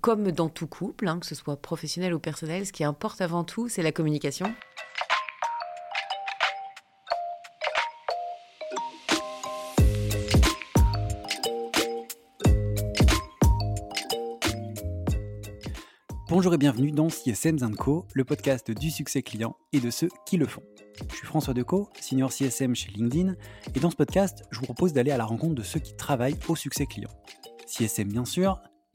Comme dans tout couple, hein, que ce soit professionnel ou personnel, ce qui importe avant tout, c'est la communication. Bonjour et bienvenue dans CSM Co, le podcast du succès client et de ceux qui le font. Je suis François Decaux, senior CSM chez LinkedIn, et dans ce podcast, je vous propose d'aller à la rencontre de ceux qui travaillent au succès client. CSM bien sûr,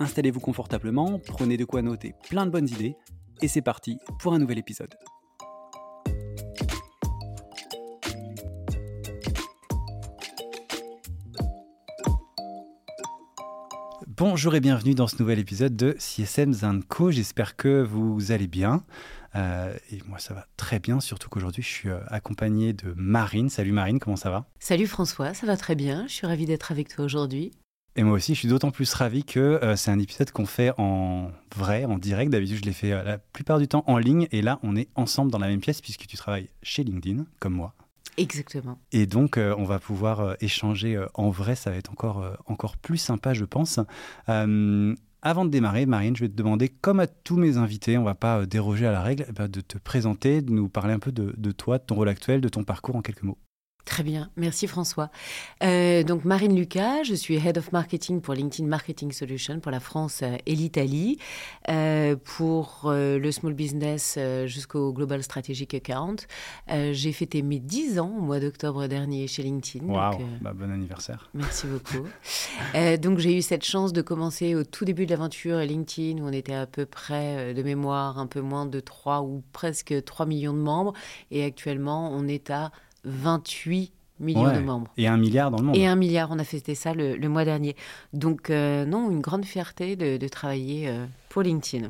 Installez-vous confortablement, prenez de quoi noter plein de bonnes idées, et c'est parti pour un nouvel épisode. Bonjour et bienvenue dans ce nouvel épisode de CSM Co. J'espère que vous allez bien. Euh, et moi, ça va très bien, surtout qu'aujourd'hui, je suis euh, accompagné de Marine. Salut Marine, comment ça va? Salut François, ça va très bien. Je suis ravie d'être avec toi aujourd'hui. Et moi aussi, je suis d'autant plus ravi que euh, c'est un épisode qu'on fait en vrai, en direct. D'habitude, je l'ai fait la plupart du temps en ligne. Et là, on est ensemble dans la même pièce puisque tu travailles chez LinkedIn, comme moi. Exactement. Et donc, on va pouvoir échanger en vrai. Ça va être encore, encore plus sympa, je pense. Avant de démarrer, Marine, je vais te demander, comme à tous mes invités, on ne va pas euh, déroger à la règle, eh ben, de te présenter, de nous parler un peu de, toi, de ton rôle actuel, de ton parcours en quelques mots. Très bien, merci François. Euh, donc Marine Lucas, je suis Head of Marketing pour LinkedIn Marketing Solutions pour la France euh, et l'Italie, euh, pour le small business jusqu'au Global Strategic Account. J'ai fêté mes 10 ans au mois d'octobre dernier chez LinkedIn. Wow, bah, bon anniversaire. Merci beaucoup. donc j'ai eu cette chance de commencer au tout début de l'aventure LinkedIn où on était à peu près de mémoire un peu moins de 3 ou presque 3 millions de membres et actuellement on est à 28 millions de membres. Et un milliard dans le monde. Et un milliard, on a fêté ça le, mois dernier. Donc euh, non, une grande fierté de, travailler euh, pour LinkedIn.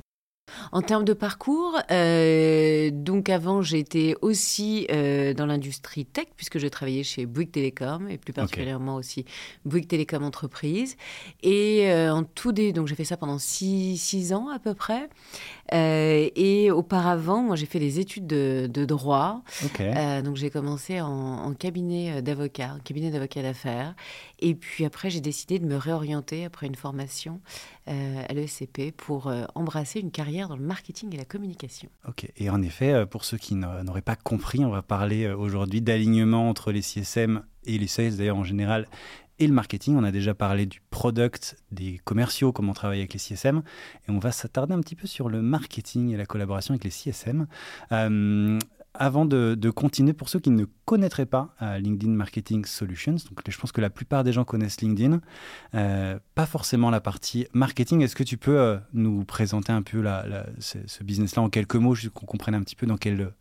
En termes de parcours, euh, donc avant j'étais aussi euh, dans l'industrie tech puisque je travaillais chez Bouygues Télécom et plus particulièrement aussi Bouygues Télécom Entreprise. Et euh, en tout des, donc j'ai fait ça pendant six, ans à peu près. et auparavant, moi j'ai fait des études de, droit. donc j'ai commencé en, en cabinet d'avocat, cabinet d'avocat d'affaires. Et puis après j'ai décidé de me réorienter après une formation à l'ESCP pour embrasser une carrière dans le marketing et la communication. Ok, et en effet, euh, pour ceux qui n'auraient pas compris, on va parler euh, aujourd'hui d'alignement entre les CSM et les sales d'ailleurs en général et le marketing. On a déjà parlé du product, des commerciaux, comment travailler avec les CSM. Et on va s'attarder un petit peu sur le marketing et la collaboration avec les CSM. Euh, avant de, continuer, pour ceux qui ne connaîtraient pas euh, LinkedIn Marketing Solutions, donc je pense que la plupart des gens connaissent LinkedIn, euh, pas forcément la partie marketing. Est-ce que tu peux euh, nous présenter un peu ce, ce business-là en quelques mots, juste qu'on comprenne un petit peu dans quel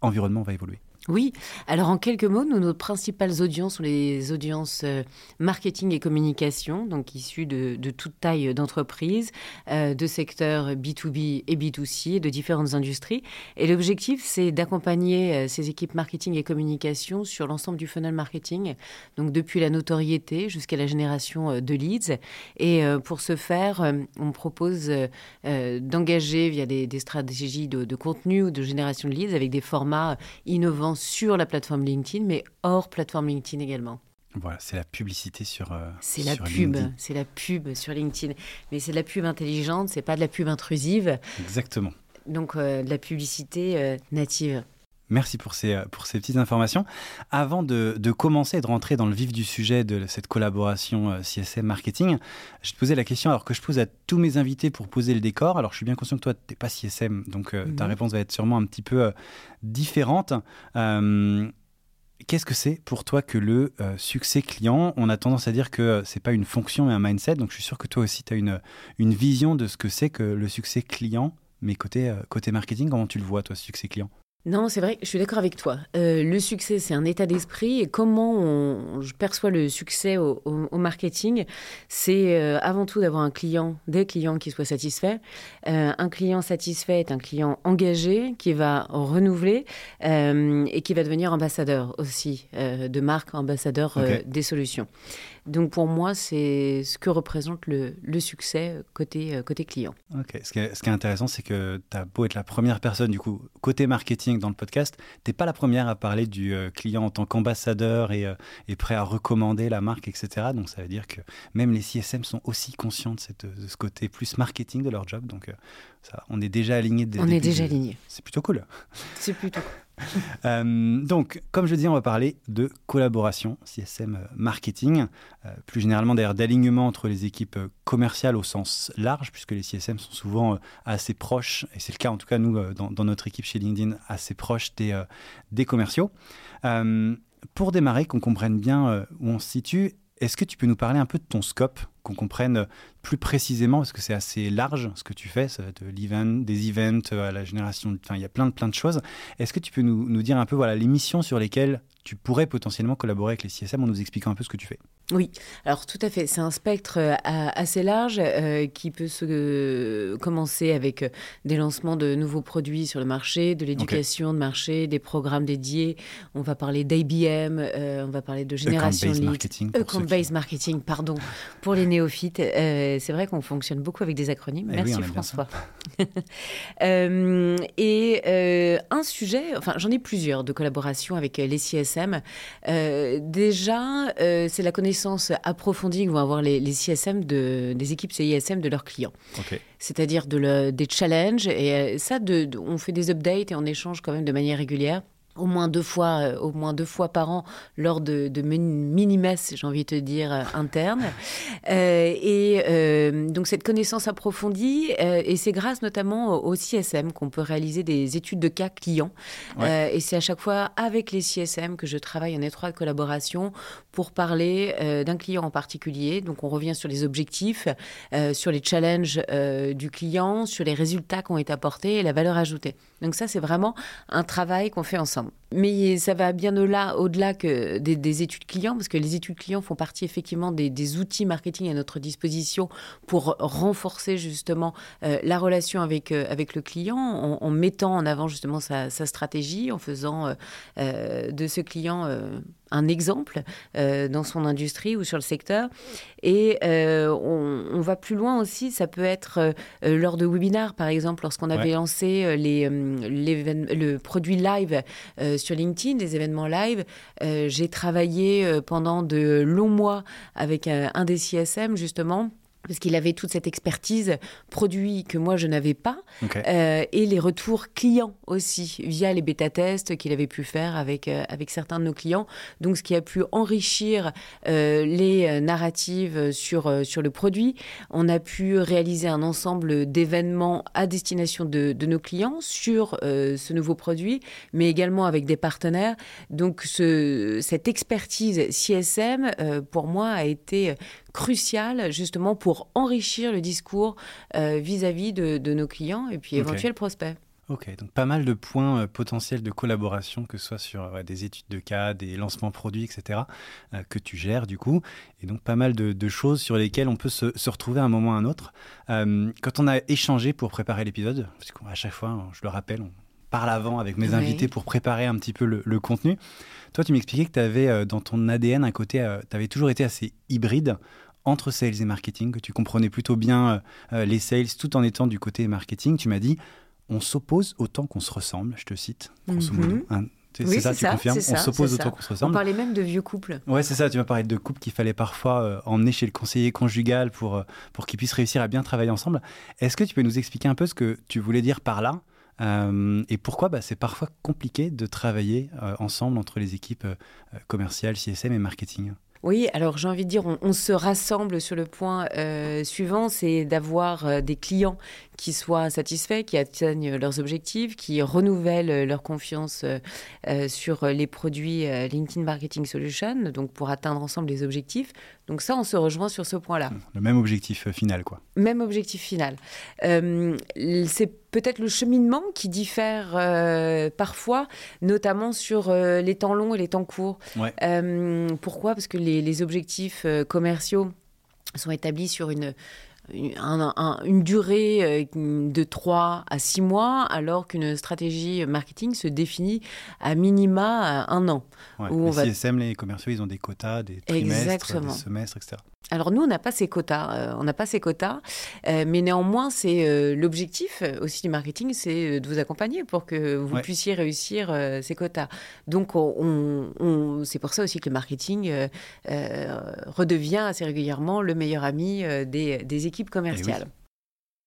environnement on va évoluer? Oui, alors en quelques mots, nos principales audiences sont les audiences euh, marketing et communication, donc issues de, toute taille d'entreprise, euh, de secteurs B2B et B2C, de différentes industries. Et l'objectif, c'est d'accompagner euh, ces équipes marketing et communication sur l'ensemble du funnel marketing, donc depuis la notoriété jusqu'à la génération de leads. Et pour ce faire, on propose d'engager via des, stratégies de, de contenu ou de génération de leads avec des formats innovants sur la plateforme LinkedIn, mais hors plateforme LinkedIn également. Voilà, c'est la publicité sur. Euh, c'est la pub, c'est la pub sur LinkedIn, mais c'est de la pub intelligente, c'est pas de la pub intrusive. Exactement. Donc euh, de la publicité euh, native. Merci pour ces, pour ces petites informations. Avant de, de, commencer et de rentrer dans le vif du sujet de cette collaboration euh, CSM marketing, je te posais la question alors que je pose à tous mes invités pour poser le décor. Alors je suis bien conscient que toi, tu n'es pas CSM, donc euh, ta réponse va être sûrement un petit peu euh, différente. Qu'est-ce que c'est pour toi que le succès client? On a tendance à dire que c'est pas une fonction mais un mindset. Donc je suis sûr que toi aussi tu as une, une vision de ce que c'est que le succès client, mais côté, côté marketing, comment tu le vois toi, succès client? Non, c'est vrai, je suis d'accord avec toi. Euh, le succès, c'est un état d'esprit et comment on, je perçois le succès au, marketing, c'est euh, avant tout d'avoir un client, des clients qui soient satisfaits. Euh, un client satisfait est un client engagé qui va renouveler et qui va devenir ambassadeur aussi de marque, ambassadeur des solutions. Donc pour moi, c'est ce que représente le, succès côté, côté client. Ok, ce qui est, ce qui est intéressant, c'est que tu as beau être la première personne, du coup, côté marketing dans le podcast, tu n'es pas la première à parler du euh, client en tant qu'ambassadeur et, euh, prêt à recommander la marque, etc. Donc ça veut dire que même les CSM sont aussi conscients de, cette, de ce côté plus marketing de leur job. Donc euh, ça, on est déjà aligné. On est déjà aligné. C'est plutôt cool. C'est plutôt cool. Euh, donc, comme je dis, on va parler de collaboration, CSM marketing, euh, plus généralement d'ailleurs d'alignement entre les équipes commerciales au sens large, puisque les CSM sont souvent euh, assez proches, et c'est le cas en tout cas nous dans, notre équipe chez LinkedIn, assez proches des commerciaux. pour démarrer, qu'on comprenne bien où on se situe, est-ce que tu peux nous parler un peu de ton scope, qu'on comprenne plus précisément, parce que c'est assez large ce que tu fais, de l'event, des events à la génération, enfin il y a plein de, plein de choses. Est-ce que tu peux nous, nous, dire un peu voilà, les missions sur lesquelles tu pourrais potentiellement collaborer avec les CSM en nous expliquant un peu ce que tu fais? Oui, alors tout à fait. C'est un spectre euh, assez large euh, qui peut se euh, commencer avec des lancements de nouveaux produits sur le marché, de l'éducation de marché, des programmes dédiés. On va parler d'IBM, on va parler de génération Account-based marketing. Account-based marketing, pardon, pour les néophytes. c'est vrai qu'on fonctionne beaucoup avec des acronymes. Eh Merci François. et un sujet, enfin j'en ai plusieurs de collaboration avec les CSM euh, déjà, euh, c'est la connaissance approfondie que vont avoir les, CSM de, des équipes CISM de leurs clients. C'est-à-dire de des challenges. Et euh, ça, de, on fait des updates et on échange quand même de manière régulière au moins deux fois, euh, au moins deux fois par an lors de, de mini-messes, j'ai envie de te dire, euh, internes. Euh, et donc cette connaissance approfondie, et c'est grâce notamment au CSM qu'on peut réaliser des études de cas clients. et c'est à chaque fois avec les CSM que je travaille en étroite collaboration pour parler d'un client en particulier. Donc on revient sur les objectifs, sur les challenges du client, sur les résultats qui ont été apportés et la valeur ajoutée. Donc ça, c'est vraiment un travail qu'on fait ensemble. come. Mais ça va bien au-delà, que des, études clients, parce que les études clients font partie effectivement des, outils marketing à notre disposition pour renforcer justement euh, la relation avec, euh, avec le client, en, mettant en avant justement sa, stratégie, en faisant euh, de ce client un exemple euh, dans son industrie ou sur le secteur. Et euh, on, va plus loin aussi, ça peut être euh, lors de webinars, par exemple, lorsqu'on avait lancé les, le produit live sur LinkedIn, des événements live. J'ai travaillé pendant de longs mois avec un des CSM, justement parce qu'il avait toute cette expertise produit que moi je n'avais pas, euh, et les retours clients aussi, via les bêta-tests qu'il avait pu faire avec, euh, avec certains de nos clients. Donc ce qui a pu enrichir euh, les narratives sur, sur le produit. On a pu réaliser un ensemble d'événements à destination de, de, nos clients sur ce nouveau produit, mais également avec des partenaires. Donc ce, cette expertise CSM, pour moi, a été crucial justement pour enrichir le discours euh, vis-à-vis de, nos clients et puis éventuels prospects. Ok, donc pas mal de points euh, potentiels de collaboration, que ce soit sur des études de cas, des lancements produits, etc., euh, que tu gères du coup. Et donc pas mal de, choses sur lesquelles on peut se, retrouver à un moment ou à un autre. quand on a échangé pour préparer l'épisode, parce qu'à chaque fois, je le rappelle, on parle avant avec mes invités pour préparer un petit peu le, le contenu. Toi, tu m'expliquais que tu avais dans ton ADN un côté, tu avais toujours été assez hybride entre sales et marketing, que tu comprenais plutôt bien euh, les sales tout en étant du côté marketing. Tu m'as dit, on s'oppose autant qu'on se ressemble, je te cite, grosso mhm. hein, c'est ça, tu confirmes? On s'oppose autant qu'on se ressemble? On parlait même de vieux couples. Ouais, c'est ça. Tu m'as parlé de couples qu'il fallait parfois euh, emmener chez le conseiller conjugal pour, euh, pour qu'ils puissent réussir à bien travailler ensemble. Est-ce que tu peux nous expliquer un peu ce que tu voulais dire par là et pourquoi bah, c'est parfois compliqué de travailler ensemble entre les équipes commerciales, CSM et marketing? Oui, alors j'ai envie de dire, on, se rassemble sur le point euh, suivant, c'est d'avoir euh, des clients qui soient satisfaits, qui atteignent leurs objectifs, qui renouvellent leur confiance sur les produits LinkedIn Marketing Solution, donc pour atteindre ensemble les objectifs. Donc ça, on se rejoint sur ce point-là. Le même objectif final, quoi. Même objectif final. c'est peut-être le cheminement qui diffère parfois, notamment sur les temps longs et les temps courts. pourquoi? Parce que les, les objectifs commerciaux sont établis sur une, une durée euh, de 3 à 6 mois, alors qu'une stratégie marketing se définit à minima un an. les CSM, les commerciaux, ils ont des quotas, des trimestres, des semestres, etc. Alors nous, on n'a pas ces quotas, euh, on n'a pas ces quotas, euh, mais néanmoins, c'est euh, l'objectif aussi du marketing, c'est de vous accompagner pour que vous puissiez réussir ces quotas. Donc, on, c'est pour ça aussi que le marketing redevient assez régulièrement le meilleur ami des, équipes commerciales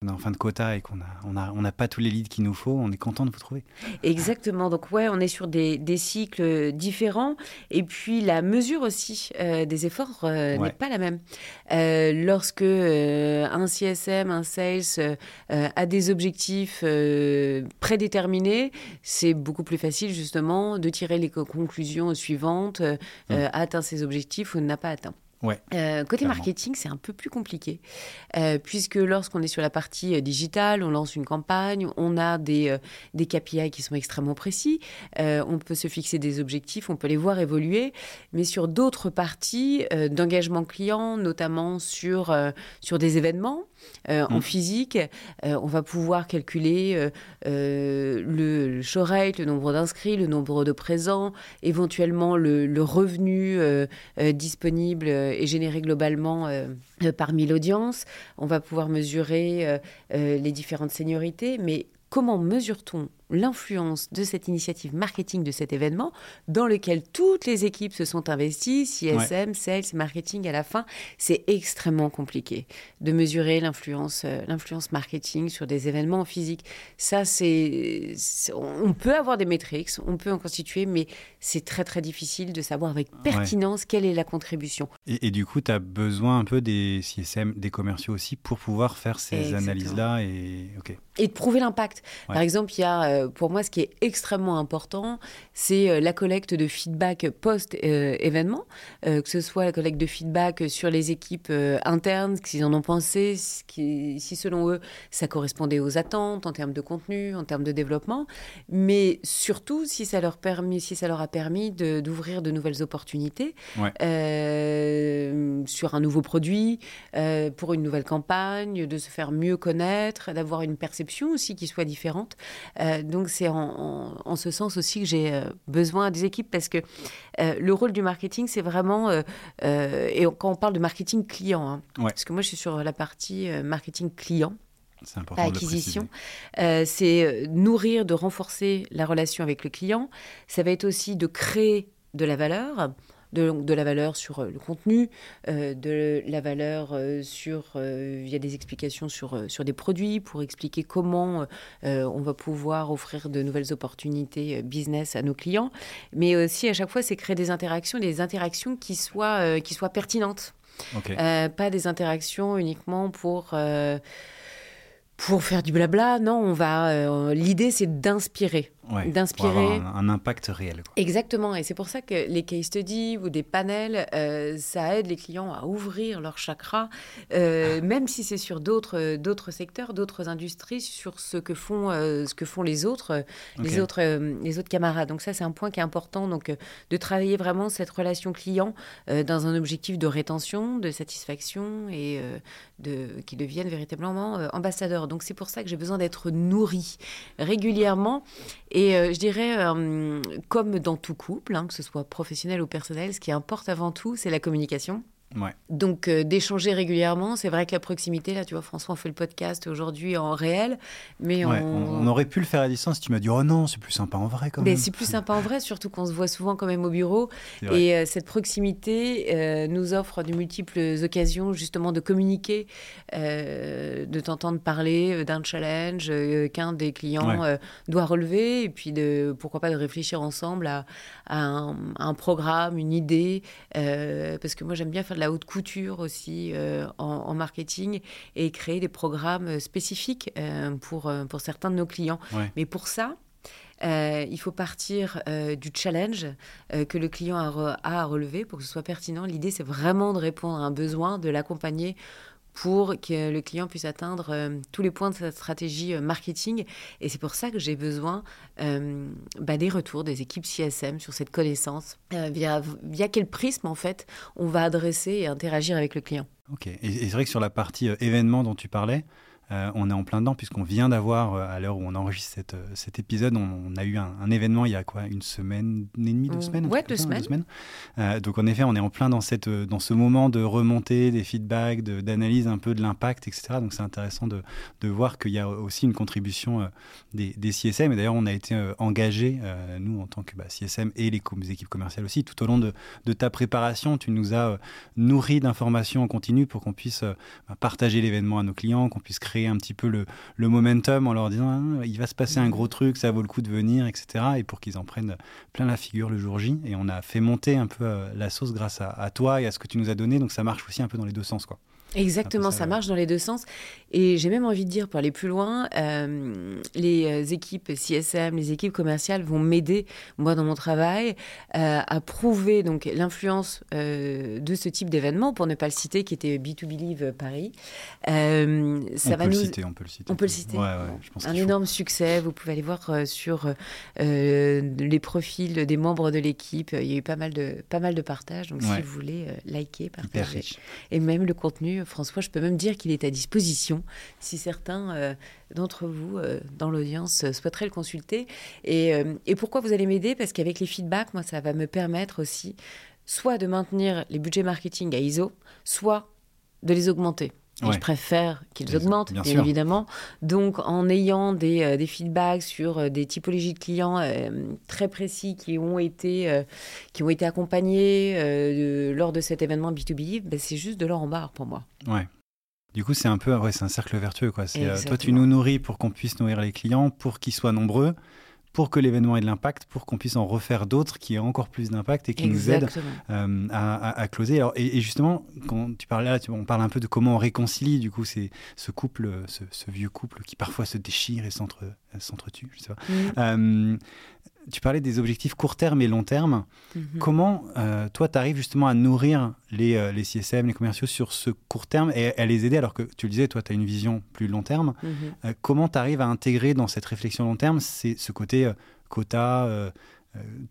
on est en fin de quota et qu'on n'a on a, on pas tous les leads qu'il nous faut, on est content de vous trouver. Exactement. Donc, ouais, on est sur des, des cycles différents. Et puis, la mesure aussi euh, des efforts euh, n'est pas la même. Euh, lorsque un CSM, un sales a des objectifs prédéterminés, c'est beaucoup plus facile, justement, de tirer les conclusions suivantes, a atteint ses objectifs ou n'a pas atteint. Ouais, euh, côté marketing, c'est un peu plus compliqué, euh, puisque lorsqu'on est sur la partie euh, digitale, on lance une campagne, on a des, des KPI qui sont extrêmement précis, on peut se fixer des objectifs, on peut les voir évoluer, mais sur d'autres parties d'engagement client, notamment sur, sur des événements, en mmh. physique, on va pouvoir calculer le, le, show rate, le nombre d'inscrits, le nombre de présents, éventuellement le, le revenu disponible et générer globalement euh, euh, parmi l'audience. On va pouvoir mesurer euh, les différentes seniorités, mais comment mesure-t-on l'influence de cette initiative marketing de cet événement dans lequel toutes les équipes se sont investies, CSM, sales, marketing à la fin, c'est extrêmement compliqué de mesurer l'influence euh, l'influence marketing sur des événements physiques. Ça c'est on peut avoir des métriques, on peut en constituer mais c'est très très difficile de savoir avec pertinence quelle est la contribution. Et, du coup, tu as besoin un peu des CSM, des commerciaux aussi pour pouvoir faire ces analyses là et et de prouver l'impact. Par exemple, il y a euh, pour moi ce qui est extrêmement important, c'est euh, la collecte de feedback post-événement, euh, que ce soit la collecte de feedback sur les équipes internes, ce qu'ils en ont pensé, si selon eux ça correspondait aux attentes en termes de contenu, en termes de développement, mais surtout si ça leur, permis, si ça leur a permis d'ouvrir de, nouvelles opportunités sur un nouveau produit, pour une nouvelle campagne, de se faire mieux connaître, d'avoir une perception aussi qui soit différente. Donc c'est en, ce sens aussi que j'ai euh, besoin des équipes parce que euh, le rôle du marketing, c'est vraiment, euh, et quand on parle de marketing client, hein, parce que moi je suis sur la partie marketing client. pas acquisition. c'est nourrir, de renforcer la relation avec le client. Ça va être aussi de créer de la valeur de, la valeur sur euh, le contenu, euh, de la valeur euh, sur, via des explications sur, sur des produits pour expliquer comment on va pouvoir offrir de nouvelles opportunités business à nos clients. Mais aussi, à chaque fois, c'est créer des interactions, des interactions qui soient, qui soient pertinentes. pas des interactions uniquement pour pour faire du blabla. Non, on va. L'idée, c'est d'inspirer d'inspirer. Un, impact réel. Exactement, et c'est pour ça que les case studies ou des panels, euh, ça aide les clients à ouvrir leur chakra, euh, même si c'est sur d'autres d'autres secteurs, d'autres industries, sur ce que font euh, ce que font les autres les autres les autres camarades. Donc ça c'est un point qui est important, donc de travailler vraiment cette relation client dans un objectif de rétention, de satisfaction et de qui deviennent véritablement ambassadeurs. Donc c'est pour ça que j'ai besoin d'être nourri régulièrement. Et euh, je dirais, euh, comme dans tout couple, hein, que ce soit professionnel ou personnel, ce qui importe avant tout, c'est la communication. Donc euh, d'échanger régulièrement, c'est vrai que la proximité, là, tu vois, François, on fait le podcast aujourd'hui en réel, mais on... aurait pu le faire à distance. Tu m'as dit oh non, c'est plus sympa en vrai quand même. C'est plus sympa en vrai, surtout qu'on se voit souvent quand même au bureau. Et euh, cette proximité euh, nous offre de multiples occasions justement de communiquer, de t'entendre parler d'un challenge qu'un des clients doit relever, et puis de pourquoi pas de réfléchir ensemble à, un, un, programme, une idée, parce que moi j'aime bien faire de la haute couture aussi en, marketing et créer des programmes spécifiques pour, pour certains de nos clients. Mais pour ça, il faut partir du challenge que le client a, a, à relever pour que ce soit pertinent. L'idée, c'est vraiment de répondre à un besoin, de l'accompagner pour que le client puisse atteindre euh, tous les points de sa stratégie euh, marketing. Et c'est pour ça que j'ai besoin euh, bah, des retours des équipes CSM sur cette connaissance, via, via quel prisme en fait on va adresser et interagir avec le client. Ok, et, et c'est vrai que sur la partie événement dont tu parlais, euh, on est en plein dedans puisqu'on vient d'avoir, euh, à l'heure où on enregistre cette, euh, cet épisode, on, a eu un, événement il y a quoi Une semaine et demie, deux semaines Ouais, deux semaines. donc en effet, on est en plein dans, cette, dans ce moment de remontée, des feedbacks, d'analyse un peu de l'impact, etc. Donc c'est intéressant de, de voir qu'il y a aussi une contribution des, des, CSM. Et d'ailleurs, on a été engagés, nous en tant que bah, CSM et les, équipes commerciales aussi, tout au long de, de ta préparation, tu nous as nourri d'informations en continu pour qu'on puisse bah, partager l'événement à nos clients, qu'on puisse créer un petit peu le, le momentum en leur disant ah, il va se passer un gros truc, ça vaut le coup de venir, etc. Et pour qu'ils en prennent plein la figure le jour J. Et on a fait monter un peu euh, la sauce grâce à, à toi et à ce que tu nous as donné. Donc ça marche aussi un peu dans les deux sens. quoi. Exactement, ça, marche dans les deux sens. Et j'ai même envie de dire, pour aller plus loin, euh, les euh, équipes CSM, les équipes commerciales vont m'aider, moi, dans mon travail, euh, à prouver donc l'influence de ce type d'événement, pour ne pas le citer, qui était B2 Believe Paris. ça on, va peut nous... le citer, on peut le citer. On peut le citer. Un énorme succès. Vous pouvez aller voir sur les profils des membres de l'équipe. Il y a eu pas mal de, pas mal de partages. Donc, si vous voulez liker, partager. Et même le contenu François, je peux même dire qu'il est à disposition si certains euh, d'entre vous euh, dans l'audience euh, souhaiteraient le consulter. Et, et pourquoi vous allez m'aider? Parce qu'avec les feedbacks, moi, ça va me permettre aussi soit de maintenir les budgets marketing à ISO, soit de les augmenter je préfère qu'ils augmentent, bien, évidemment. Donc, en ayant des, euh, des feedbacks sur euh, des typologies de clients euh, très précis qui ont été, qui ont été accompagnés lors de cet événement B2B, ben, c'est juste de l'or en barre pour moi. Ouais. Du coup, c'est un peu, ouais, c'est un cercle vertueux, quoi. toi, tu nous nourris pour qu'on puisse nourrir les clients, pour qu'ils soient nombreux pour que l'événement ait de l'impact, pour qu'on puisse en refaire d'autres qui aient encore plus d'impact et qui nous aident euh, à, closer. Alors, et, justement, quand tu parlais là, on parle un peu de comment on réconcilie du coup c'est ce couple, ce, vieux couple qui parfois se déchire et s'entretue, je sais pas. Euh, tu parlais des objectifs court terme et long terme. Mhm. Comment, euh, toi, tu arrives justement à nourrir les, euh, les, CSM, les commerciaux sur ce court terme et à les aider alors que tu le disais, toi, tu as une vision plus long terme. Mhm. Euh, comment tu arrives à intégrer dans cette réflexion long terme c'est ce côté quota,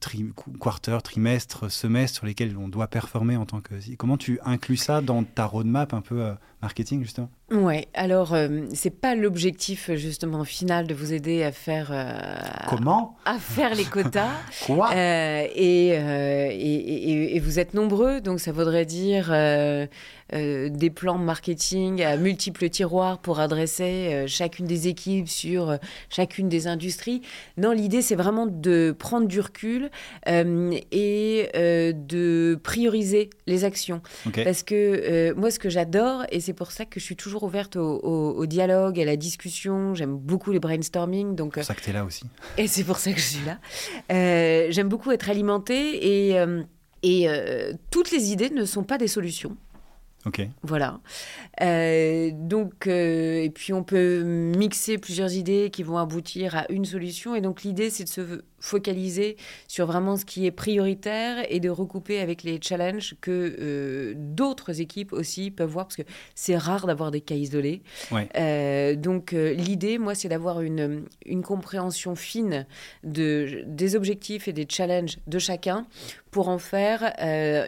tri quarter, trimestre, semestre sur lesquels on doit performer en tant que... Comment tu inclus ça dans ta roadmap un peu marketing, justement Ouais, alors euh, c'est pas l'objectif justement final de vous aider à faire euh, comment à faire les quotas. Quoi euh, et, et, et, vous êtes nombreux, donc ça voudrait dire des plans marketing à multiples tiroirs pour adresser chacune des équipes sur chacune des industries. Non, l'idée c'est vraiment de prendre du recul et de prioriser les actions, parce que moi ce que j'adore et c'est pour ça que je suis toujours ouverte au, dialogue, à la discussion. J'aime beaucoup les brainstorming. Donc, c'est pour ça que tu es là aussi. Et c'est pour ça que je suis là. Euh, j'aime beaucoup être alimentée et, euh, et euh, toutes les idées ne sont pas des solutions. Ok. Voilà. donc, et puis on peut mixer plusieurs idées qui vont aboutir à une solution. Et donc l'idée, c'est de se focaliser sur vraiment ce qui est prioritaire et de recouper avec les challenges que euh, d'autres équipes aussi peuvent voir, parce que c'est rare d'avoir des cas isolés. Euh, donc euh, l'idée, moi, c'est d'avoir une, une compréhension fine de, des objectifs et des challenges de chacun pour en faire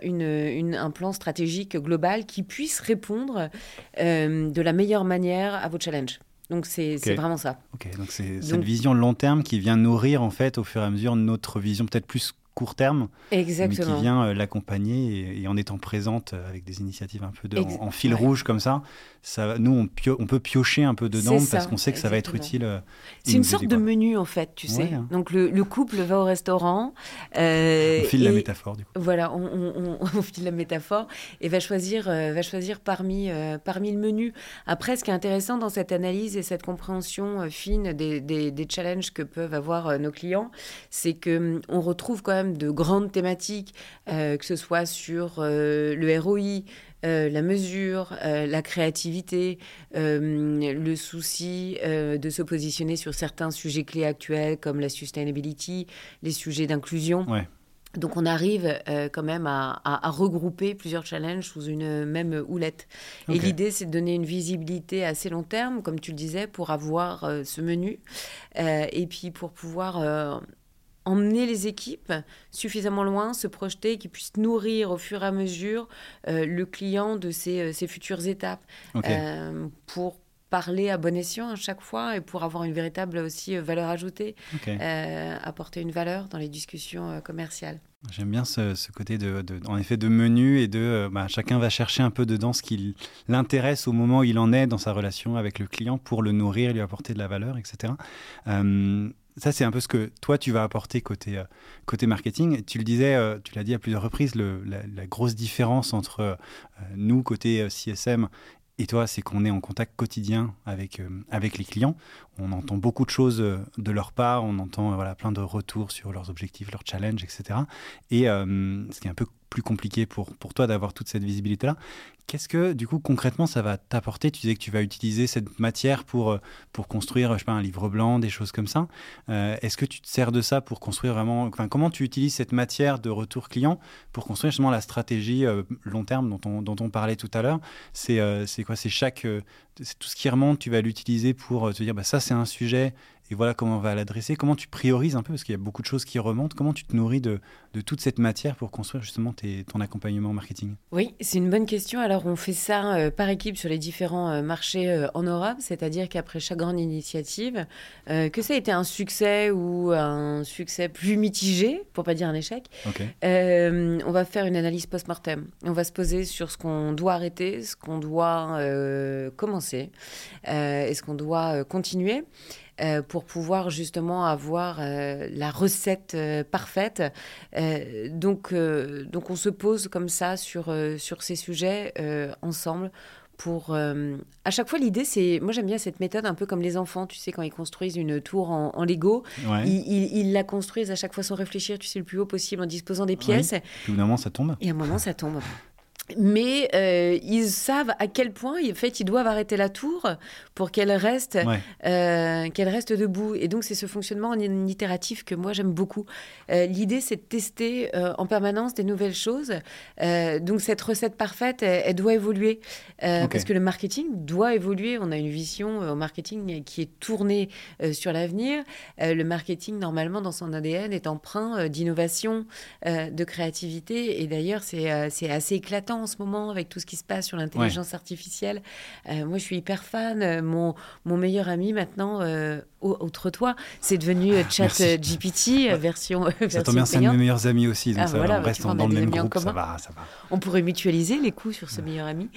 une, un plan stratégique global qui puisse répondre de la meilleure manière à vos challenges. Donc c'est vraiment ça. Ok, donc c'est cette vision long terme qui vient nourrir en fait au fur et à mesure notre vision peut-être plus court terme, Exactement. mais qui vient euh, l'accompagner et, en étant présente avec des initiatives un peu de, en, fil rouge comme ça, ça nous on, on, peut piocher un peu dedans parce qu'on sait que ça va être utile. Euh, c'est une sorte de menu en fait, tu sais. Hein. Donc le, couple va au restaurant. on file la métaphore du coup. Voilà, on, on, file la métaphore et va choisir, va choisir parmi, parmi le menu. Après, ce qui est intéressant dans cette analyse et cette compréhension fine des, des, des, challenges que peuvent avoir nos clients, c'est que hum, on retrouve quand même de grandes thématiques, euh, que ce soit sur euh, le ROI, la mesure, la créativité, le souci de se positionner sur certains sujets clés actuels comme la sustainability, les sujets d'inclusion. Donc on arrive euh, quand même à, regrouper plusieurs challenges sous une même houlette. Et l'idée, c'est de donner une visibilité assez long terme, comme tu le disais, pour avoir euh, ce menu, euh, et puis pour pouvoir emmener les équipes suffisamment loin, se projeter, qu'ils puissent nourrir au fur et à mesure le client de ses, futures étapes, pour parler à bon escient à chaque fois et pour avoir une véritable aussi euh, valeur ajoutée, euh, apporter une valeur dans les discussions euh, commerciales. J'aime bien ce, côté de, en effet, de menu et de bah, chacun va chercher un peu dedans ce qui l'intéresse au moment où il en est dans sa relation avec le client pour le nourrir, lui apporter de la valeur, etc. ça, c'est un peu ce que toi, tu vas apporter côté, côté marketing. Tu le disais, tu l'as dit à plusieurs reprises, la, grosse différence entre nous, côté CSM, et toi, c'est qu'on est en contact quotidien avec, euh, avec les clients. On entend beaucoup de choses euh, de leur part, on entend euh, voilà, plein de retours sur leurs objectifs, leurs challenges, etc. Et ce qui est un peu plus compliqué pour, pour toi d'avoir toute cette visibilité-là. Qu'est-ce que, du coup, concrètement, ça va t'apporter? Tu disais que tu vas utiliser cette matière pour, pour construire, je sais pas, un livre blanc, des choses comme ça. Est-ce que tu te sers de ça pour construire vraiment... Enfin, comment tu utilises cette matière de retour client pour construire justement la stratégie long terme dont on, dont on parlait tout à l'heure? C'est c'est quoi? C'est chaque... c'est tout ce qui remonte, tu vas l'utiliser pour te dire, bah, ça, c'est un sujet et voilà comment on va l'adresser. Comment tu priorises un peu, parce qu'il y a beaucoup de choses qui remontent, comment tu te nourris de, de toute cette matière pour construire justement tes, ton accompagnement marketing? Oui, c'est une bonne question. Alors on fait ça euh, par équipe sur les différents euh, marchés euh, en Europe, c'est-à-dire qu'après chaque grande initiative, que ça a été un succès ou un succès plus mitigé, pour pas dire un échec, on va faire une analyse post-mortem. On va se poser sur ce qu'on doit arrêter, ce qu'on doit commencer, et ce qu'on doit continuer. Euh, pour pouvoir justement avoir euh, la recette euh, parfaite. donc, donc on se pose comme ça sur, sur ces sujets ensemble pour à chaque fois l'idée c'est moi j'aime bien cette méthode un peu comme les enfants tu sais quand ils construisent une tour en, Lego. Ils, la construisent à chaque fois sans réfléchir tu sais le plus haut possible en disposant des pièces. Et puis à un moment ça tombe. Et à un moment ça tombe mais euh, ils savent à quel point en fait ils doivent arrêter la tour pour qu'elle reste euh, qu'elle reste debout. Et donc c'est ce fonctionnement en itératif que moi j'aime beaucoup. Euh, l'idée c'est de tester en permanence des nouvelles choses. Donc cette recette parfaite elle, doit évoluer. Parce que le marketing doit évoluer. On a une vision au marketing qui est tournée sur l'avenir. Le marketing normalement dans son ADN est empreint d'innovation de créativité. Et d'ailleurs c'est assez éclatant en ce moment avec tout ce qui se passe sur l'intelligence artificielle. Euh, moi, je suis hyper fan. Euh, mon, mon meilleur ami maintenant, euh, autre toi, c'est devenu ah, Chat GPT version. Ça tombe bien, c'est un de mes meilleurs amis aussi. Donc ah, ça, on bah, reste dans le même groupe. Ça va, ça va. On pourrait mutualiser les coûts sur ce meilleur ami.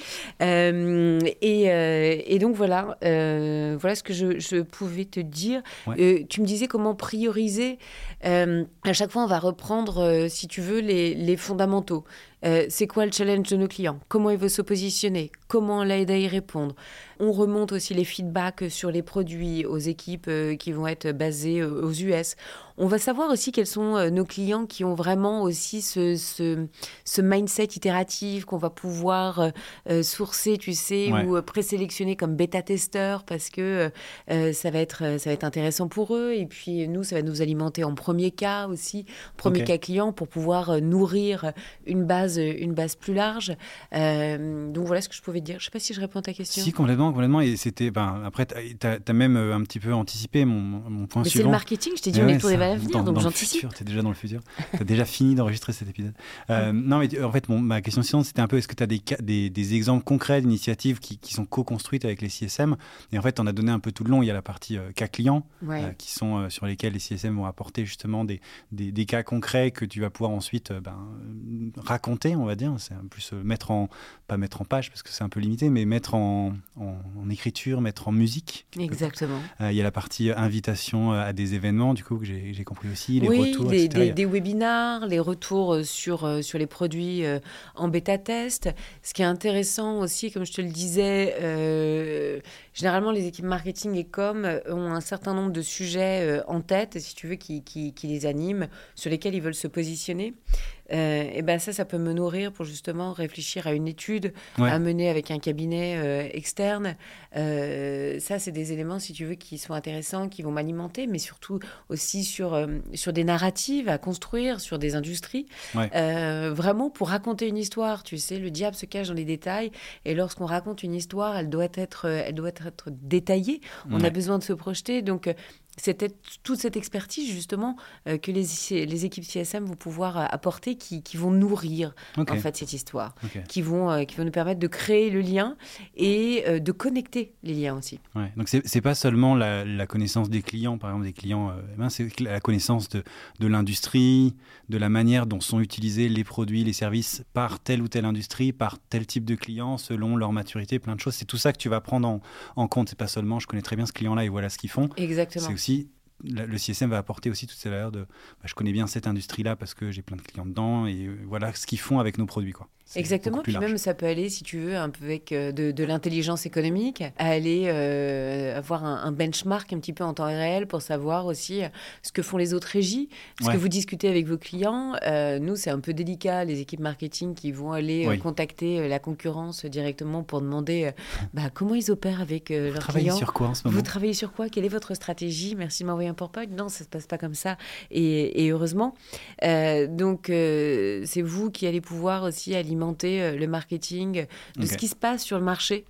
Et, et, donc voilà, voilà ce que je, je pouvais te dire. tu me disais comment prioriser. à chaque fois, on va reprendre, si tu veux, les, les fondamentaux. Euh, c'est quoi le challenge de nos clients? Comment il veut se positionner Comment on l'aide à y répondre? On remonte aussi les feedbacks sur les produits aux équipes euh, qui vont être basées euh, aux US. On va savoir aussi quels sont euh, nos clients qui ont vraiment aussi ce, ce, mindset itératif qu'on va pouvoir sourcer, tu sais, ou présélectionner comme bêta-testeur parce que ça, va être, ça va être intéressant pour eux. Et puis nous, ça va nous alimenter en premier cas aussi, premier cas client pour pouvoir nourrir une base, une base plus large. donc voilà ce que je pouvais dire. Je ne sais pas si je réponds à ta question. Si, complètement, complètement. Et c'était, ben, après, tu as, même un petit peu anticipé mon, mon point Mais suivant. C'est le marketing, je t'ai dit, on est pour à venir, donc j'anticipe. Tu es déjà dans le futur. tu as déjà fini d'enregistrer cet épisode. Euh, non, mais en fait, ma question suivante, c'était un peu est-ce que tu as des, des, des, exemples concrets d'initiatives qui, qui, sont co-construites avec les CSM Et en fait, on a donné un peu tout le long. Il y a la partie euh, cas clients, euh, qui sont sur lesquels les CSM vont apporter justement des, des, cas concrets que tu vas pouvoir ensuite ben, raconter, on va dire. C'est plus mettre en, pas mettre en page parce que c'est un peu limité, mais mettre en, en, écriture, mettre en musique. Exactement. Il y a la partie invitation à des événements, du coup, que j'ai compris aussi, les oui, retours, des, des, des, webinars, les retours euh, sur, euh, sur les produits euh, en bêta-test. Ce qui est intéressant aussi, comme je te le disais, généralement les équipes marketing et com ont un certain nombre de sujets en tête, si tu veux, qui, qui, qui, les animent, sur lesquels ils veulent se positionner. Euh, et ben ça, ça peut me nourrir pour justement réfléchir à une étude à mener avec un cabinet euh, externe. Euh, ça, c'est des éléments, si tu veux, qui sont intéressants, qui vont m'alimenter, mais surtout aussi sur, sur des narratives à construire, sur des industries. vraiment pour raconter une histoire, tu sais, le diable se cache dans les détails. Et lorsqu'on raconte une histoire, elle doit être, elle doit être détaillée. On a besoin de se projeter. Donc, c'était toute cette expertise justement euh, que les, les, équipes CSM vont pouvoir euh, apporter qui, qui vont nourrir en fait cette histoire, qui, vont, euh, qui vont nous permettre de créer le lien et de connecter les liens aussi. Ouais. Donc c'est pas seulement la, la, connaissance des clients, par exemple des clients, c'est la connaissance de, de l'industrie, de la manière dont sont utilisés les produits, les services par telle ou telle industrie, par tel type de client, selon leur maturité, plein de choses. C'est tout ça que tu vas prendre en, en compte. C'est pas seulement je connais très bien ce client-là et voilà ce qu'ils font. Exactement le CSM va apporter aussi toutes ces valeurs de bah, je connais bien cette industrie-là parce que j'ai plein de clients dedans et euh, voilà ce qu'ils font avec nos produits. Quoi. Exactement, puis même ça peut aller, si tu veux, un peu avec euh, de, l'intelligence économique, à aller euh, avoir un, benchmark un petit peu en temps réel pour savoir aussi euh, ce que font les autres régies, ce que vous discutez avec vos clients. nous, c'est un peu délicat, les équipes marketing qui vont aller contacter la concurrence directement pour demander bah, comment ils opèrent avec leurs clients. Vous travaillez sur quoi en ce moment? Vous travaillez sur quoi? Quelle est votre stratégie? Merci de m'envoyer un PowerPoint. Non, ça ne se passe pas comme ça, et, et heureusement. donc, c'est vous qui allez pouvoir aussi alimenter euh, le marketing de ce qui se passe sur le marché.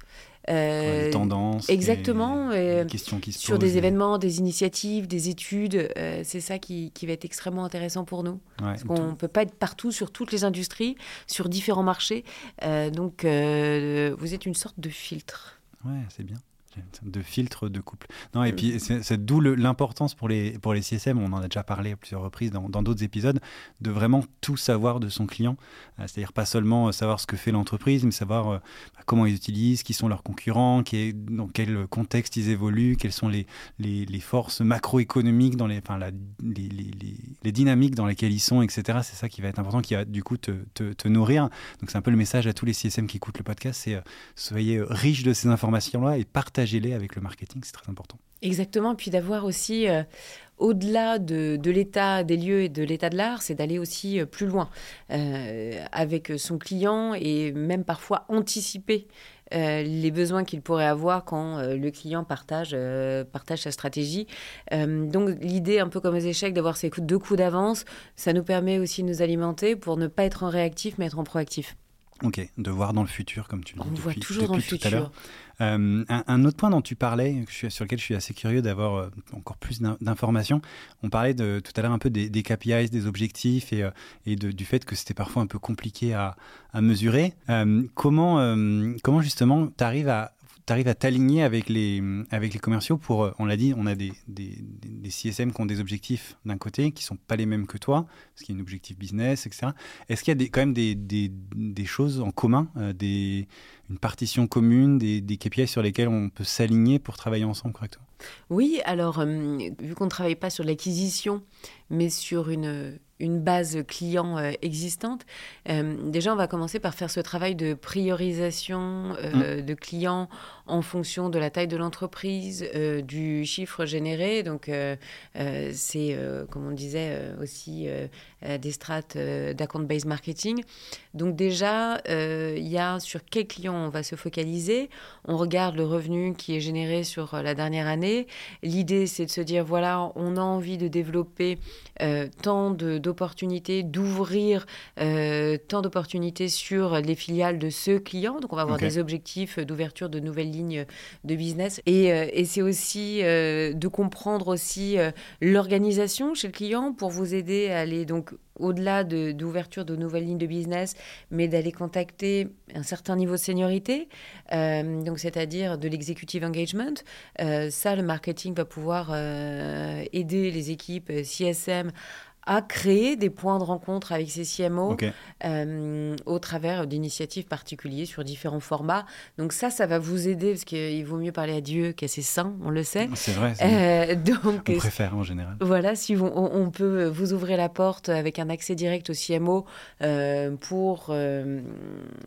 Euh, les tendances, exactement, les, questions qui se sur des événements, des initiatives, des études, euh, c'est ça qui, qui, va être extrêmement intéressant pour nous. parce qu'on ne peut pas être partout sur toutes les industries, sur différents marchés. donc, vous êtes une sorte de filtre. Ouais, c'est bien de filtre de couple. Non, et mm. puis c'est d'où l'importance pour les, pour les CSM, on en a déjà parlé à plusieurs reprises dans d'autres épisodes, de vraiment tout savoir de son client. Euh, c'est-à-dire pas seulement euh, savoir ce que fait l'entreprise, mais savoir euh, bah, comment ils utilisent, qui sont leurs concurrents, qui dans quel contexte ils évoluent, quelles sont les, les, forces macroéconomiques, dans les, enfin, la, les, les, dynamiques dans lesquelles ils sont, etc. C'est ça qui va être important, qui va du coup te, te, nourrir. Donc c'est un peu le message à tous les CSM qui écoutent le podcast, c'est soyez riches de ces informations-là et partagez partagez avec le marketing, c'est très important. Exactement, puis d'avoir aussi, euh, au-delà de, l'état des lieux et de l'état de l'art, c'est d'aller aussi euh, plus loin euh, avec son client et même parfois anticiper les besoins qu'il pourrait avoir quand le client partage, partage sa stratégie. donc l'idée, un peu comme aux échecs, d'avoir ces deux coups d'avance, ça nous permet aussi de nous alimenter pour ne pas être en réactif, mais être en proactif. Ok, de voir dans le futur, comme tu le dis. On voit toujours dans le futur. Euh, un, autre point dont tu parlais, sur lequel je suis assez curieux d'avoir euh, encore plus d'informations, on parlait de, tout à l'heure un peu des, KPIs, des objectifs et, euh, et du fait que c'était parfois un peu compliqué à, à mesurer. comment, comment justement tu arrives à arrives à t'aligner avec les, avec les commerciaux pour, on l'a dit, on a des, des, des, CSM qui ont des objectifs d'un côté qui sont pas les mêmes que toi, parce qu'il y a un objectif business, etc. Est-ce qu'il y a des, quand même des, des, choses en commun, des, une partition commune, des, des KPI sur lesquels on peut s'aligner pour travailler ensemble correctement Oui, alors, euh, vu qu'on ne travaille pas sur l'acquisition, mais sur une, une base client euh, existante, euh, déjà, on va commencer par faire ce travail de priorisation mmh. de clients en fonction de la taille de l'entreprise, du chiffre généré. Donc, c'est, comme on disait, aussi des strates d'account-based marketing. Donc, déjà, il y a sur quel client on va se focaliser. On regarde le revenu qui est généré sur la dernière année. L'idée, c'est de se dire, voilà, on a envie de développer euh, tant d'ouvrir euh, tant d'opportunités sur les filiales de ce client. Donc, on va avoir des objectifs d'ouverture de nouvelles lignes de business. Et, euh, et c'est aussi de comprendre aussi l'organisation chez le client pour vous aider à aller donc au-delà d'ouverture de, nouvelles lignes de business, mais d'aller contacter un certain niveau de seniorité, euh, donc c'est-à-dire de l'executive engagement. Euh, ça, le marketing va pouvoir euh, aider les équipes CSM à créer des points de rencontre avec ces CMO euh, au travers d'initiatives particulières sur différents formats. Donc ça, ça va vous aider parce qu'il vaut mieux parler à Dieu qu'à ses saints, on le sait. C'est vrai. Euh, donc, on préfère en général. Voilà, si on, peut vous ouvrir la porte avec un accès direct au CMO euh, pour euh,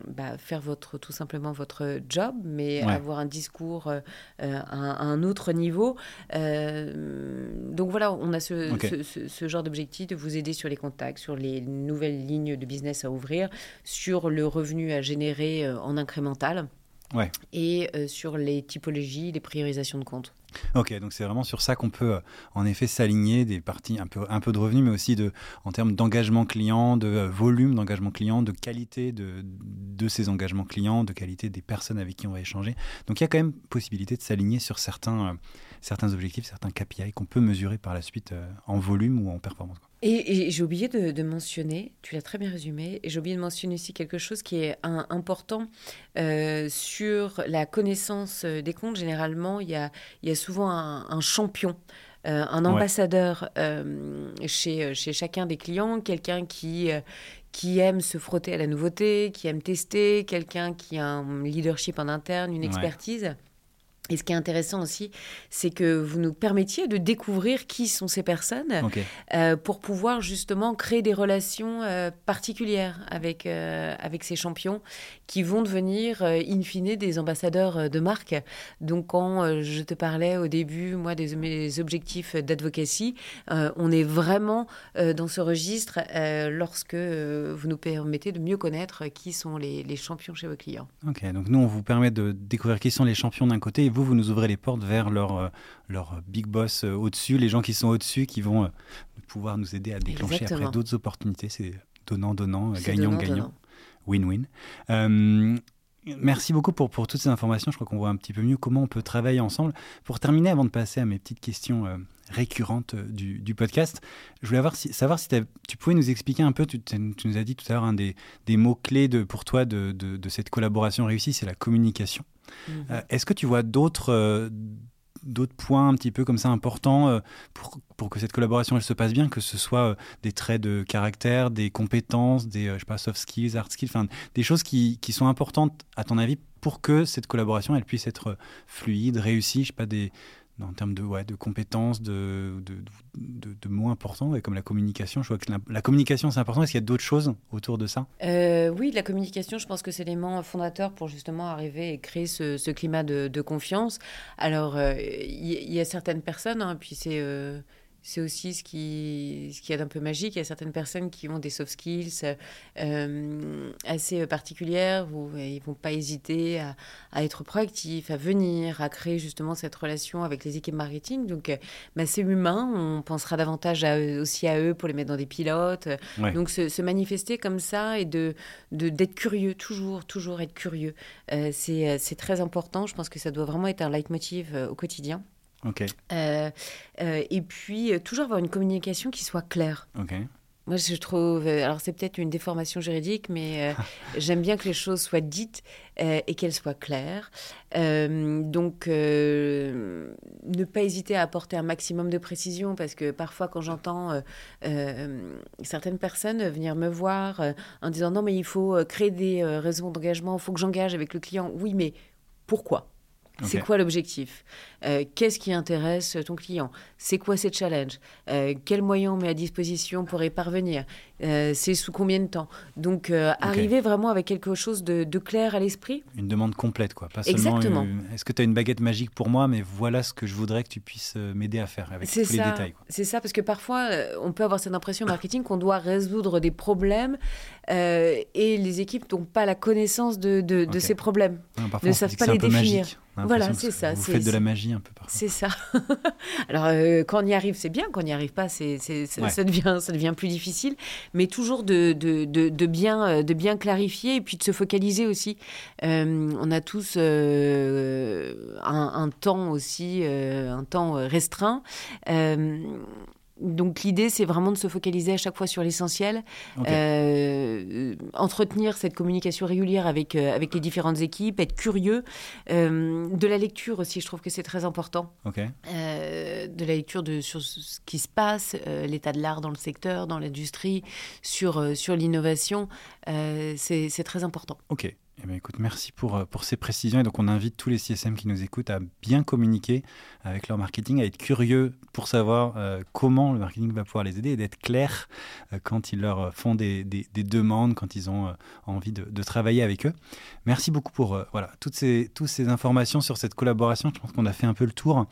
bah, faire votre, tout simplement votre job, mais avoir un discours à, un autre niveau. donc voilà, on a ce, ce genre d'objectif de vous aider sur les contacts, sur les nouvelles lignes de business à ouvrir, sur le revenu à générer en incrémental. Ouais. Et sur les typologies, les priorisations de comptes. Ok, donc c'est vraiment sur ça qu'on peut en effet s'aligner des parties un peu, un peu de revenus, mais aussi de, en termes d'engagement client, de volume d'engagement client, de qualité de, de ces engagements clients, de qualité des personnes avec qui on va échanger. Donc il y a quand même possibilité de s'aligner sur certains, certains objectifs, certains KPI qu'on peut mesurer par la suite en volume ou en performance. Et, j'ai oublié de, mentionner, tu l'as très bien résumé, et j'ai oublié de mentionner aussi quelque chose qui est important euh, sur la connaissance euh, des comptes. Généralement, il y a, il y a souvent un, champion. Euh, un ambassadeur chez, chez chacun des clients, quelqu'un qui, qui aime se frotter à la nouveauté, qui aime tester, quelqu'un qui a un leadership en interne, une expertise. Et ce qui est intéressant aussi, c'est que vous nous permettiez de découvrir qui sont ces personnes euh, pour pouvoir justement créer des relations euh, particulières avec, euh, avec ces champions qui vont devenir in fine des ambassadeurs de marque. Donc quand je te parlais au début, moi, des mes objectifs d'advocacy, on est vraiment dans ce registre lorsque vous nous permettez de mieux connaître qui sont les, les, champions chez vos clients. Ok, donc nous, on vous permet de découvrir qui sont les champions d'un côté et vous, vous nous ouvrez les portes vers leur, euh, leur big boss euh, au-dessus, les gens qui sont au-dessus, qui vont euh, pouvoir nous aider à déclencher après d'autres opportunités. C'est donnant, donnant, gagnant, gagnant. Win-win. Merci beaucoup pour, pour toutes ces informations. Je crois qu'on voit un petit peu mieux comment on peut travailler ensemble. Pour terminer, avant de passer à mes petites questions récurrentes du, du, podcast, je voulais avoir, si, savoir si tu pouvais nous expliquer un peu, tu, tu nous as dit tout à l'heure, un des, des mots-clés de, pour toi de, de, de, cette collaboration réussie, c'est la communication. Mhm. Euh, est-ce que tu vois d'autres euh, d'autres points un petit peu comme ça importants euh, pour, pour, que cette collaboration elle se passe bien, que ce soit des traits de caractère, des compétences, des je sais pas, soft skills, hard skills, des choses qui, qui, sont importantes à ton avis pour que cette collaboration elle puisse être fluide, réussie, je sais pas des, en termes de, ouais, de compétences, de, de, de, mots importants, comme la communication. Je vois que la, communication, c'est important. Est-ce qu'il y a d'autres choses autour de ça? Euh, Oui, la communication, je pense que c'est l'élément fondateur pour justement arriver et créer ce, ce climat de, confiance. Alors, euh, il y, a certaines personnes, hein, puis c'est... Euh, c'est aussi ce qui, ce qui est un peu magique. Il y a certaines personnes qui ont des soft skills euh, assez particulières où ils ne vont pas hésiter à, à, être proactifs, à venir, à créer justement cette relation avec les équipes marketing. Donc, euh, bah, c'est humain. On pensera davantage à aussi à eux pour les mettre dans des pilotes. Donc, se, manifester comme ça et de, d'être curieux, toujours, toujours être curieux, euh, c'est, c'est très important. Je pense que ça doit vraiment être un leitmotiv au quotidien. Ok. Euh, euh, et puis, euh, toujours avoir une communication qui soit claire. Ok. Moi, je trouve, alors c'est peut-être une déformation juridique, mais j'aime bien que les choses soient dites et qu'elles soient claires. donc, ne pas hésiter à apporter un maximum de précision, parce que parfois, quand j'entends certaines personnes venir me voir en disant non, mais il faut créer des raisons d'engagement, il faut que j'engage avec le client. Oui, mais pourquoi? C'est quoi l'objectif? Euh, Qu'est-ce qui intéresse ton client? C'est quoi ces challenges? Euh, Quels moyens on met à disposition pour y parvenir? Euh, C'est sous combien de temps? Donc, arriver vraiment avec quelque chose de, clair à l'esprit? Une demande complète, quoi. Pas Exactement. Est-ce que tu as une baguette magique pour moi? Mais voilà ce que je voudrais que tu puisses m'aider à faire avec tous les détails. C'est ça, parce que parfois, on peut avoir cette impression marketing qu'on doit résoudre des problèmes et les équipes n'ont pas la connaissance de, de, ces problèmes, ne savent pas les définir. Voilà, c'est ça. Vous faites de la magie un peu parfois. C'est ça. Alors, euh, quand on y arrive, c'est bien. Quand on n'y arrive pas, c'est, ça, devient, ça devient plus difficile. Mais toujours de, bien, euh, de bien clarifier et puis de se focaliser aussi. Euh, on a tous un, un, temps aussi, un temps restreint. Donc l'idée, c'est vraiment de se focaliser à chaque fois sur l'essentiel, euh, entretenir cette communication régulière avec, euh, avec les différentes équipes, être curieux. Euh, de la lecture aussi, je trouve que c'est très important. de la lecture de, sur ce qui se passe, l'état de l'art dans le secteur, dans l'industrie, sur, sur l'innovation, c'est très important. Ok. Eh écoute, merci pour, euh, pour ces précisions. Et donc, on invite tous les CSM qui nous écoutent à bien communiquer avec leur marketing, à être curieux pour savoir euh, comment le marketing va pouvoir les aider et d'être clair euh, quand ils leur font des, des, demandes, quand ils ont envie de, de, travailler avec eux. Merci beaucoup pour voilà, toutes, ces, toutes ces informations sur cette collaboration. Je pense qu'on a fait un peu le tour.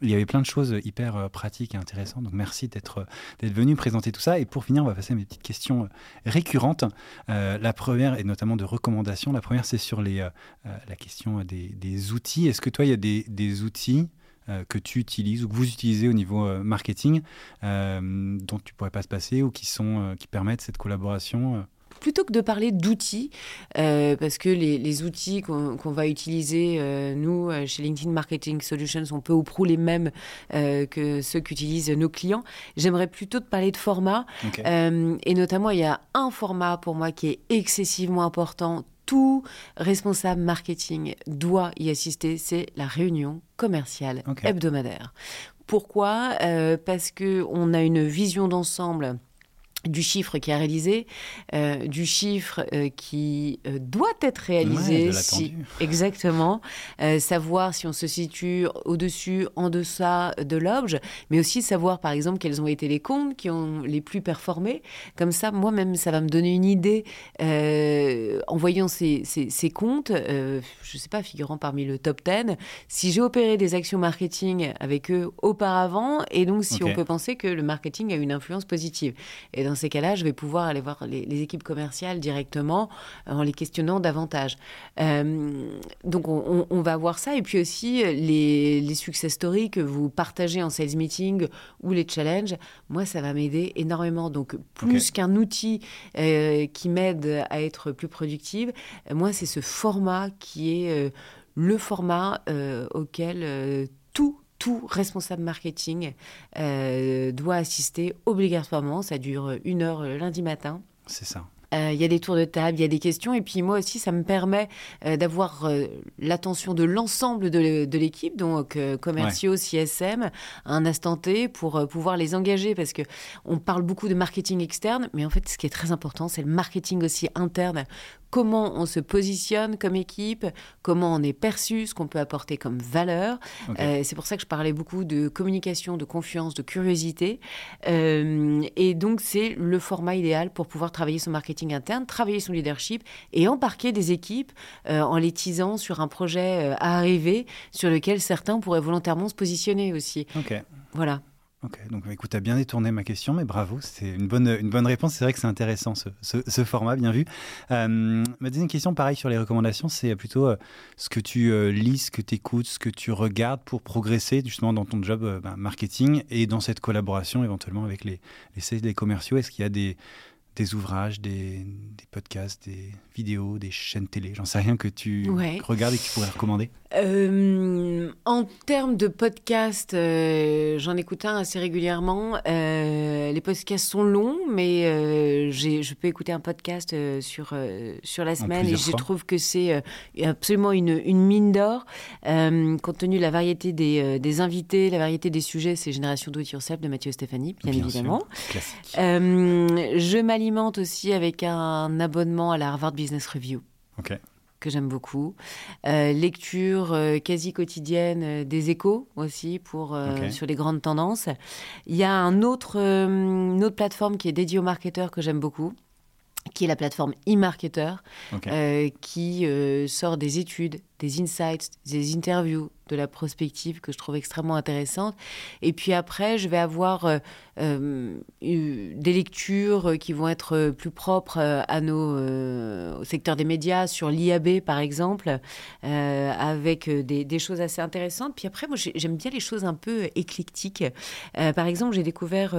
Il y avait plein de choses hyper pratiques et intéressantes. Donc merci d'être d'être venu présenter tout ça. Et pour finir, on va passer à mes petites questions récurrentes. la première est notamment de recommandations. La première, c'est sur les, la question des, outils. Est-ce que toi, il y a des, des outils euh, que tu utilises ou que vous utilisez au niveau euh, marketing euh, dont tu pourrais pas se passer ou qui, sont, qui permettent cette collaboration plutôt que de parler d'outils, parce que les, outils qu'on va utiliser, nous, chez LinkedIn Marketing Solutions, sont peu ou prou les mêmes que ceux qu'utilisent nos clients. J'aimerais plutôt te parler de format. et notamment, il y a un format pour moi qui est excessivement important tout responsable marketing doit y assister, c'est la réunion commerciale hebdomadaire. Pourquoi? Euh, Parce que on a une vision d'ensemble du chiffre qui est réalisé, euh, du chiffre euh, qui euh, doit être réalisé, si, exactement, savoir si on se situe au-dessus, en deçà de l'objet, mais aussi savoir par exemple quels ont été les comptes qui ont les plus performés. Comme ça, moi-même, ça va me donner une idée en voyant ces, ces, comptes, je ne sais pas, figurant parmi le top 10, si j'ai opéré des actions marketing avec eux auparavant, et donc si on peut penser que le marketing a une influence positive. Et dans ces cas-là, je vais pouvoir aller voir les, équipes commerciales directement euh, en les questionnant davantage. Euh, donc, on, va voir ça. Et puis aussi, les, les success stories que vous partagez en sales meeting ou les challenges, moi, ça va m'aider énormément. Donc, plus qu'un outil euh, qui m'aide à être plus productive, moi, c'est ce format qui est le format auquel tout responsable marketing euh, doit assister obligatoirement. Ça dure une heure le lundi matin. C'est ça. Euh, il y a des tours de table, il y a des questions. Et puis moi aussi, ça me permet euh, d'avoir l'attention de l'ensemble de l'équipe, donc commerciaux, CSM, à un instant T, pour pouvoir les engager. Parce que on parle beaucoup de marketing externe, mais en fait, ce qui est très important, c'est le marketing aussi interne comment on se positionne comme équipe, comment on est perçu, ce qu'on peut apporter comme valeur. Euh, c'est pour ça que je parlais beaucoup de communication, de confiance, de curiosité. Euh, et donc, c'est le format idéal pour pouvoir travailler son marketing interne, travailler son leadership et embarquer des équipes euh, en les tisant sur un projet à arriver sur lequel certains pourraient volontairement se positionner aussi. Voilà. Ok, donc écoute, tu as bien détourné ma question, mais bravo, c'est une bonne, une bonne réponse. C'est vrai que c'est intéressant ce, ce, format, bien vu. Euh, ma deuxième question, pareil sur les recommandations, c'est plutôt euh, ce que tu euh, lis, ce que tu écoutes, ce que tu regardes pour progresser justement dans ton job bah, marketing et dans cette collaboration éventuellement avec les, les, les commerciaux. Est-ce qu'il y a des, des ouvrages, des, des, podcasts, des vidéos, des chaînes télé J'en sais rien que tu regardes et que tu pourrais recommander euh, En termes de podcasts, euh, j'en écoute un assez régulièrement. Euh, les podcasts sont longs, mais je peux écouter un podcast sur, sur la semaine et je trouve que c'est absolument une, une mine d'or. compte tenu de la variété des, des, invités, la variété des sujets, c'est Génération Do It Yourself de Mathieu Stéphanie, bien, évidemment. je m'alimente aussi avec un abonnement à la Harvard Business Review. que j'aime beaucoup. Euh, lecture euh, quasi quotidienne euh, des échos aussi pour, sur les grandes tendances. Il y a un autre, une autre plateforme qui est dédiée aux marketeurs que j'aime beaucoup qui est la plateforme e-marketer, qui sort des études, des insights, des interviews, de la prospective que je trouve extrêmement intéressante. Et puis après, je vais avoir euh, euh, des lectures qui vont être plus propres euh, à nos, au secteur des médias, sur l'IAB par exemple, avec des, des, choses assez intéressantes. Puis après, moi, j'aime bien les choses un peu éclectiques. par exemple, j'ai découvert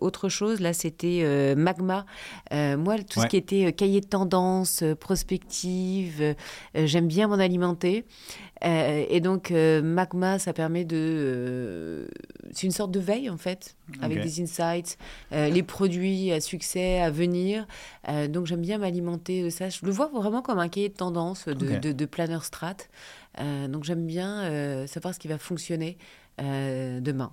autre chose. Là, c'était Magma. moi, tout ce qui était cahier de tendance, prospective, j'aime bien m'en Euh, et donc, euh, Magma, ça permet de. Euh, c'est une sorte de veille, en fait, avec des insights, les produits à succès à venir. donc, j'aime bien m'alimenter de ça. Je le vois vraiment comme un cahier de tendance de, de, de planner strat. donc, j'aime bien savoir ce qui va fonctionner demain.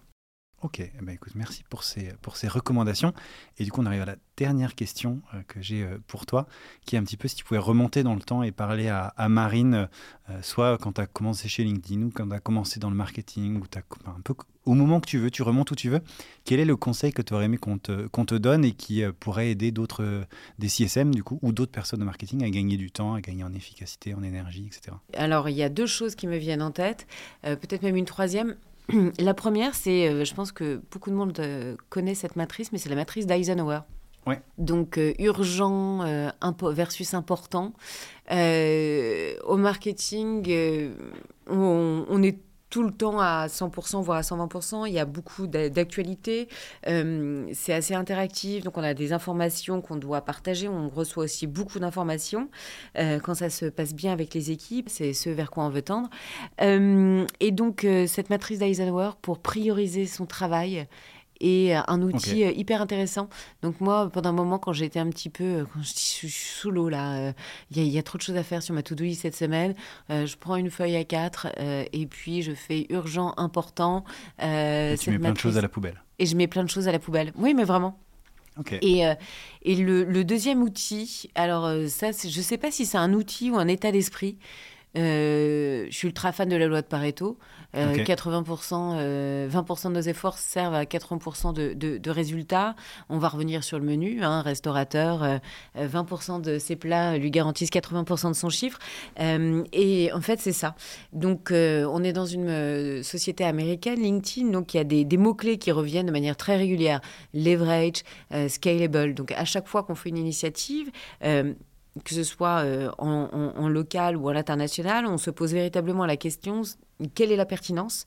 Ok, eh ben écoute, merci pour ces, pour ces recommandations. Et du coup, on arrive à la dernière question euh, que j'ai euh, pour toi, qui est un petit peu si tu pouvais remonter dans le temps et parler à, Marine, euh, soit quand tu as commencé chez LinkedIn ou quand tu as commencé dans le marketing, ou as, un peu au moment que tu veux, tu remontes où tu veux. Quel est le conseil que tu aurais aimé qu'on te, qu'on te, donne et qui pourrait aider d'autres, des CSM du coup, ou d'autres personnes de marketing à gagner du temps, à gagner en efficacité, en énergie, etc. Alors, il y a deux choses qui me viennent en tête, peut-être même une troisième La première, c'est, je pense que beaucoup de monde connaît cette matrice, mais c'est la matrice d'Eisenhower. Ouais. Donc urgent versus important. au marketing, on, on, est tout le temps à 100%, voire à 120%. Il y a beaucoup d'actualités. Euh, c'est assez interactif, donc on a des informations qu'on doit partager. On reçoit aussi beaucoup d'informations euh, quand ça se passe bien avec les équipes. C'est ce vers quoi on veut tendre. Euh, et donc, cette matrice d'Eisenhower, pour prioriser son travail, et euh, un outil euh, hyper intéressant. Donc moi, pendant un moment, quand j'étais un petit peu, euh, quand je suis sous l'eau là, il y, a trop de choses à faire sur ma to-do list cette semaine. je prends une feuille à quatre et puis je fais urgent, important. et tu mets plein de choses à la poubelle. Et je mets plein de choses à la poubelle. Oui, mais vraiment. Et, et le, le, deuxième outil, alors ça, je ne sais pas si c'est un outil ou un état d'esprit. Je suis ultra fan de la loi de Pareto. 80%, euh, 20% euh, de nos efforts servent à 80% de, de, résultats. On va revenir sur le menu. Un hein, restaurateur, 20% euh, de ses plats lui garantissent 80% de son chiffre. et en fait, c'est ça. Donc, on est dans une société américaine, LinkedIn, donc il y a des, des mots-clés qui reviennent de manière très régulière. Leverage, scalable. Donc, à chaque fois qu'on fait une initiative, que ce soit en, en, local ou à l'international, on se pose véritablement la question quelle est la pertinence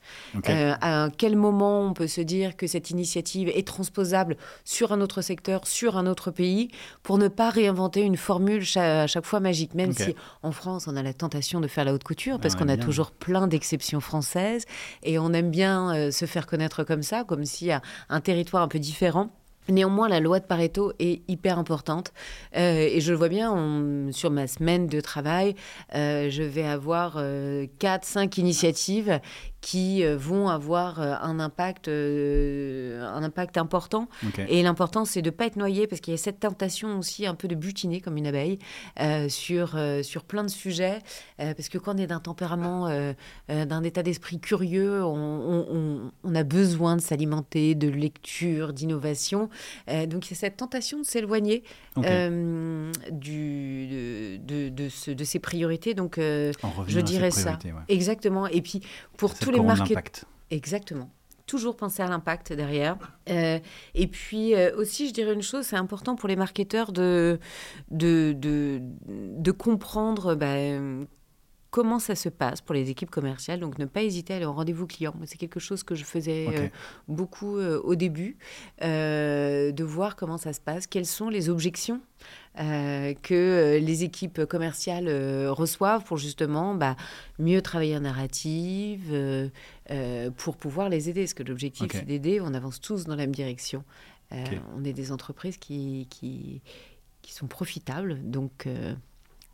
euh, À quel moment on peut se dire que cette initiative est transposable sur un autre secteur, sur un autre pays, pour ne pas réinventer une formule à chaque fois magique, même si en France on a la tentation de faire la haute couture, parce ah qu'on a toujours plein d'exceptions françaises, et on aime bien euh, se faire connaître comme ça, comme si a un territoire un peu différent. Néanmoins, la loi de Pareto est hyper importante. Euh, et je le vois bien sur ma semaine de travail, euh, je vais avoir euh, 4-5 initiatives qui euh, vont avoir euh, un impact, euh, un impact important. Et l'important, c'est de ne pas être noyé, parce qu'il y a cette tentation aussi un peu de butiner comme une abeille sur, sur plein de sujets. parce que quand on est d'un tempérament, d'un état d'esprit curieux, on, on, a besoin de s'alimenter, de lecture, d'innovation. donc il y a cette tentation de s'éloigner du, de, de, ce, de, ces priorités. Donc je dirais ça. Exactement. Et puis pour tous les Exactement. Toujours penser à l'impact derrière. Euh, et puis euh, aussi, je dirais une chose, c'est important pour les marketeurs de, de, de, comprendre bah, comment ça se passe pour les équipes commerciales. Donc, ne pas hésiter à aller au rendez-vous client. C'est quelque chose que je faisais euh, beaucoup euh, au début, euh, de voir comment ça se passe, quelles sont les objections que les équipes commerciales reçoivent pour justement bah, mieux travailler en narrative, pour pouvoir les aider. Parce que l'objectif, c'est d'aider. On avance tous dans la même direction. On est des entreprises qui, qui, qui sont profitables. Donc,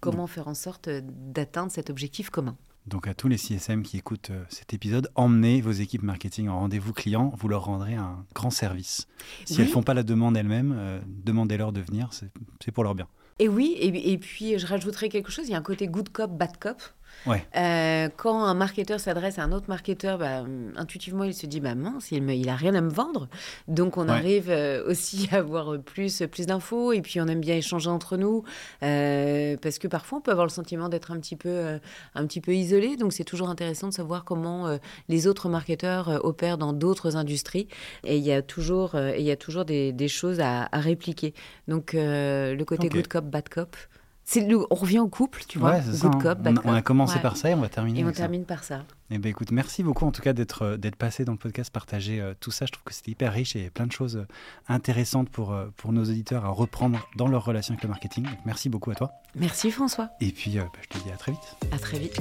Comment faire en sorte d'atteindre cet objectif commun? Donc à tous les CSM qui écoutent euh, cet épisode, emmenez vos équipes marketing en rendez-vous client, vous leur rendrez un grand service. Si elles ne font pas la demande elles-mêmes, euh, demandez-leur de venir, c'est pour leur bien. Et oui, et, et, puis je rajouterai quelque chose, il y a un côté good cop, bad cop. Euh, quand un marketeur s'adresse à un autre marketeur, bah, intuitivement, il se dit bah mince, il, n'a a rien à me vendre. Donc, on arrive euh, aussi à avoir plus, plus d'infos et puis on aime bien échanger entre nous euh, parce que parfois, on peut avoir le sentiment d'être un petit peu, un petit peu isolé. Donc, c'est toujours intéressant de savoir comment les autres marketeurs opèrent dans d'autres industries. Et il y a toujours, il y a toujours des, des choses à, répliquer. Donc, le côté good cop, bad cop on revient au couple, tu vois. Good cop, bad on, on, a commencé par ça et on va terminer. Et on termine par ça. Eh ben écoute, merci beaucoup en tout cas d'être euh, d'être passé dans le podcast, partager euh, tout ça. Je trouve que c'était hyper riche et plein de choses euh, intéressantes pour pour nos auditeurs à reprendre dans leur relation avec le marketing. merci beaucoup à toi. Merci François. Et puis bah, je te dis à très vite. À très vite.